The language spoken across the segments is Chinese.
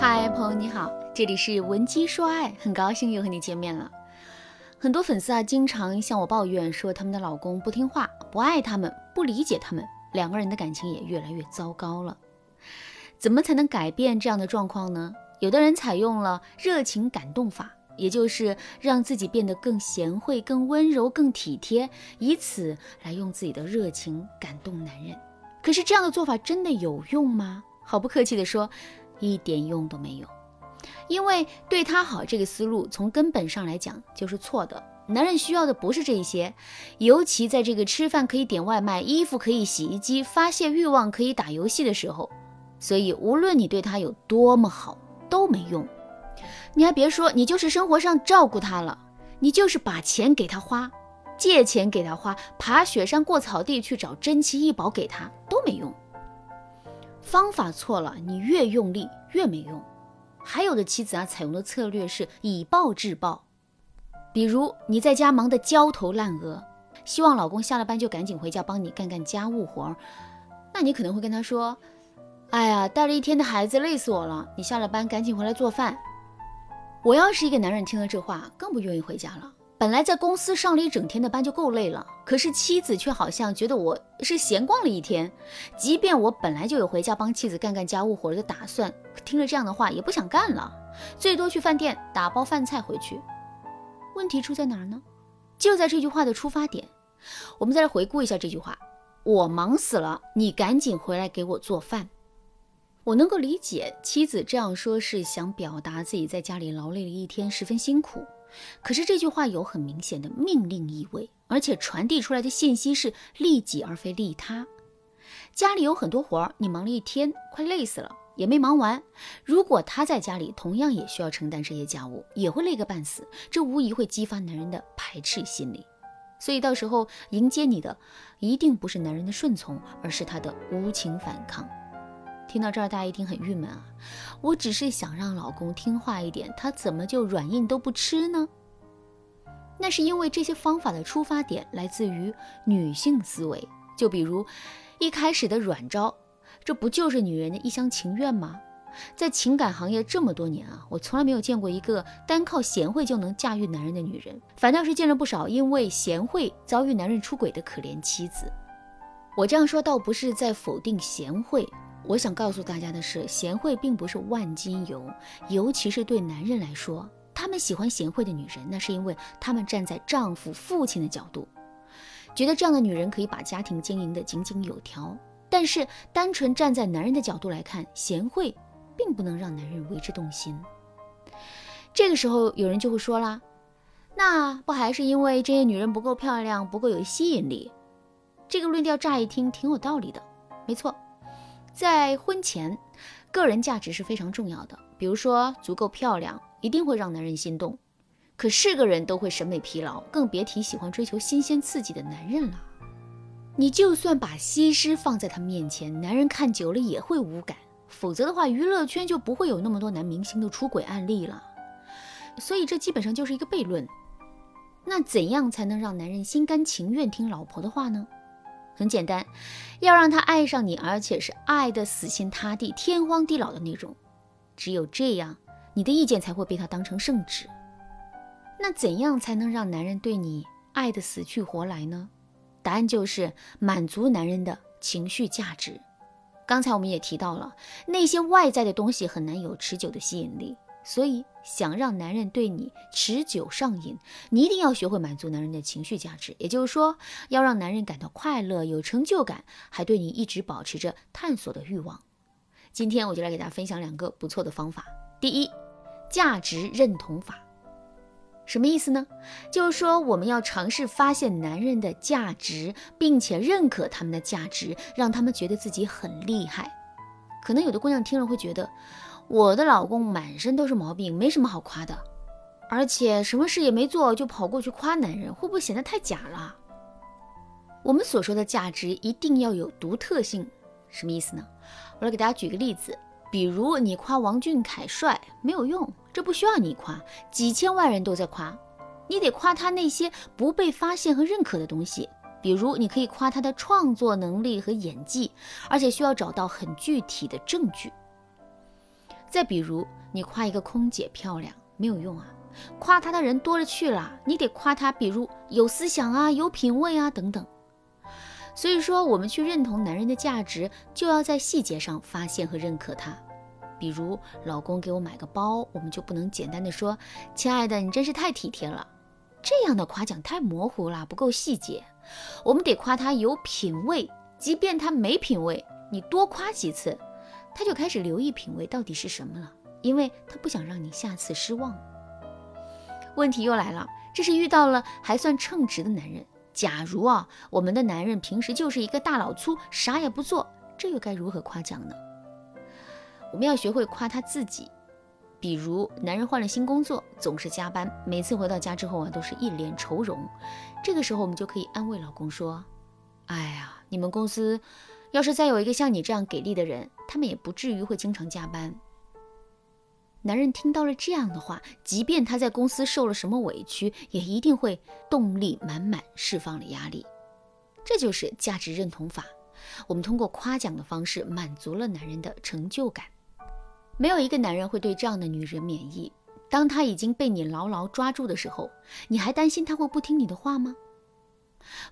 嗨，朋友你好，这里是文姬说爱，很高兴又和你见面了。很多粉丝啊，经常向我抱怨说他们的老公不听话，不爱他们，不理解他们，两个人的感情也越来越糟糕了。怎么才能改变这样的状况呢？有的人采用了热情感动法，也就是让自己变得更贤惠、更温柔、更体贴，以此来用自己的热情感动男人。可是这样的做法真的有用吗？毫不客气地说。一点用都没有，因为对他好这个思路从根本上来讲就是错的。男人需要的不是这些，尤其在这个吃饭可以点外卖、衣服可以洗衣机、发泄欲望可以打游戏的时候。所以，无论你对他有多么好都没用。你还别说，你就是生活上照顾他了，你就是把钱给他花，借钱给他花，爬雪山过草地去找珍奇异宝给他都没用。方法错了，你越用力越没用。还有的妻子啊，采用的策略是以暴制暴，比如你在家忙得焦头烂额，希望老公下了班就赶紧回家帮你干干家务活儿，那你可能会跟他说：“哎呀，带了一天的孩子累死我了，你下了班赶紧回来做饭。”我要是一个男人，听了这话更不愿意回家了。本来在公司上了一整天的班就够累了，可是妻子却好像觉得我是闲逛了一天。即便我本来就有回家帮妻子干干家务活的打算，听了这样的话也不想干了，最多去饭店打包饭菜回去。问题出在哪儿呢？就在这句话的出发点。我们再来回顾一下这句话：我忙死了，你赶紧回来给我做饭。我能够理解妻子这样说是想表达自己在家里劳累了一天，十分辛苦。可是这句话有很明显的命令意味，而且传递出来的信息是利己而非利他。家里有很多活儿，你忙了一天，快累死了，也没忙完。如果他在家里同样也需要承担这些家务，也会累个半死。这无疑会激发男人的排斥心理。所以到时候迎接你的，一定不是男人的顺从，而是他的无情反抗。听到这儿，大家一定很郁闷啊！我只是想让老公听话一点，他怎么就软硬都不吃呢？那是因为这些方法的出发点来自于女性思维。就比如一开始的软招，这不就是女人的一厢情愿吗？在情感行业这么多年啊，我从来没有见过一个单靠贤惠就能驾驭男人的女人，反倒是见了不少因为贤惠遭遇男人出轨的可怜妻子。我这样说倒不是在否定贤惠。我想告诉大家的是，贤惠并不是万金油，尤其是对男人来说，他们喜欢贤惠的女人，那是因为他们站在丈夫、父亲的角度，觉得这样的女人可以把家庭经营得井井有条。但是，单纯站在男人的角度来看，贤惠并不能让男人为之动心。这个时候，有人就会说啦：“那不还是因为这些女人不够漂亮，不够有吸引力？”这个论调乍一听挺有道理的，没错。在婚前，个人价值是非常重要的。比如说，足够漂亮，一定会让男人心动。可是个人都会审美疲劳，更别提喜欢追求新鲜刺激的男人了。你就算把西施放在他面前，男人看久了也会无感。否则的话，娱乐圈就不会有那么多男明星的出轨案例了。所以这基本上就是一个悖论。那怎样才能让男人心甘情愿听老婆的话呢？很简单，要让他爱上你，而且是爱的死心塌地、天荒地老的那种。只有这样，你的意见才会被他当成圣旨。那怎样才能让男人对你爱的死去活来呢？答案就是满足男人的情绪价值。刚才我们也提到了，那些外在的东西很难有持久的吸引力。所以，想让男人对你持久上瘾，你一定要学会满足男人的情绪价值。也就是说，要让男人感到快乐、有成就感，还对你一直保持着探索的欲望。今天我就来给大家分享两个不错的方法。第一，价值认同法，什么意思呢？就是说，我们要尝试发现男人的价值，并且认可他们的价值，让他们觉得自己很厉害。可能有的姑娘听了会觉得。我的老公满身都是毛病，没什么好夸的，而且什么事也没做就跑过去夸男人，会不会显得太假了？我们所说的价值一定要有独特性，什么意思呢？我来给大家举个例子，比如你夸王俊凯帅没有用，这不需要你夸，几千万人都在夸，你得夸他那些不被发现和认可的东西，比如你可以夸他的创作能力和演技，而且需要找到很具体的证据。再比如，你夸一个空姐漂亮没有用啊，夸她的人多了去了，你得夸她，比如有思想啊，有品味啊等等。所以说，我们去认同男人的价值，就要在细节上发现和认可他。比如，老公给我买个包，我们就不能简单的说：“亲爱的，你真是太体贴了。”这样的夸奖太模糊了，不够细节。我们得夸他有品味，即便他没品味，你多夸几次，他就开始留意品味到底是什么了，因为他不想让你下次失望。问题又来了，这是遇到了还算称职的男人。假如啊，我们的男人平时就是一个大老粗，啥也不做，这又该如何夸奖呢？我们要学会夸他自己。比如，男人换了新工作，总是加班，每次回到家之后啊，都是一脸愁容。这个时候，我们就可以安慰老公说：“哎呀，你们公司要是再有一个像你这样给力的人，他们也不至于会经常加班。”男人听到了这样的话，即便他在公司受了什么委屈，也一定会动力满满，释放了压力。这就是价值认同法。我们通过夸奖的方式，满足了男人的成就感。没有一个男人会对这样的女人免疫。当他已经被你牢牢抓住的时候，你还担心他会不听你的话吗？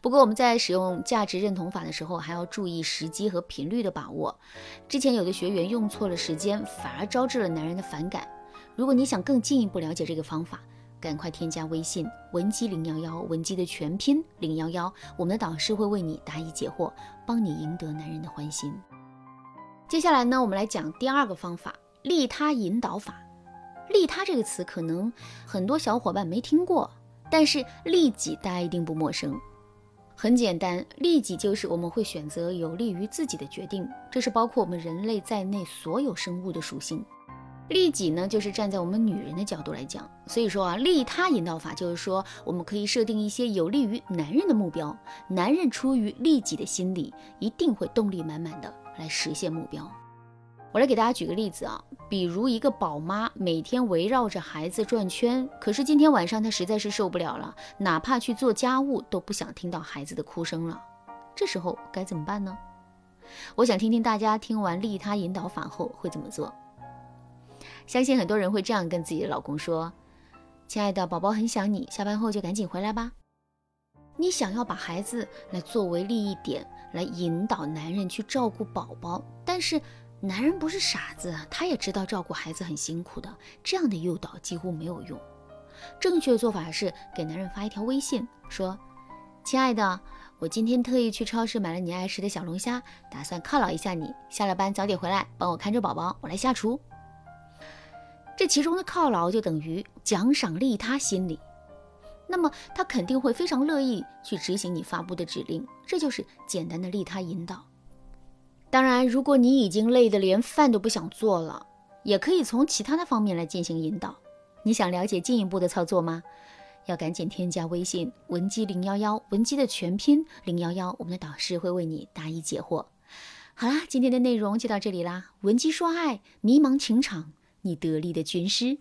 不过我们在使用价值认同法的时候，还要注意时机和频率的把握。之前有的学员用错了时间，反而招致了男人的反感。如果你想更进一步了解这个方法，赶快添加微信文姬零幺幺，文姬的全拼零幺幺，我们的导师会为你答疑解惑，帮你赢得男人的欢心。接下来呢，我们来讲第二个方法——利他引导法。利他这个词可能很多小伙伴没听过，但是利己大家一定不陌生。很简单，利己就是我们会选择有利于自己的决定，这是包括我们人类在内所有生物的属性。利己呢，就是站在我们女人的角度来讲，所以说啊，利他引导法就是说，我们可以设定一些有利于男人的目标，男人出于利己的心理，一定会动力满满的来实现目标。我来给大家举个例子啊，比如一个宝妈每天围绕着孩子转圈，可是今天晚上她实在是受不了了，哪怕去做家务都不想听到孩子的哭声了。这时候该怎么办呢？我想听听大家听完利他引导法后会怎么做。相信很多人会这样跟自己的老公说：“亲爱的，宝宝很想你，下班后就赶紧回来吧。”你想要把孩子来作为利益点来引导男人去照顾宝宝，但是。男人不是傻子，他也知道照顾孩子很辛苦的。这样的诱导几乎没有用。正确的做法是给男人发一条微信，说：“亲爱的，我今天特意去超市买了你爱吃的小龙虾，打算犒劳一下你。下了班早点回来，帮我看着宝宝，我来下厨。”这其中的犒劳就等于奖赏利他心理，那么他肯定会非常乐意去执行你发布的指令。这就是简单的利他引导。当然，如果你已经累得连饭都不想做了，也可以从其他的方面来进行引导。你想了解进一步的操作吗？要赶紧添加微信文姬零幺幺，文姬的全拼零幺幺，我们的导师会为你答疑解惑。好啦，今天的内容就到这里啦。文姬说爱，迷茫情场，你得力的军师。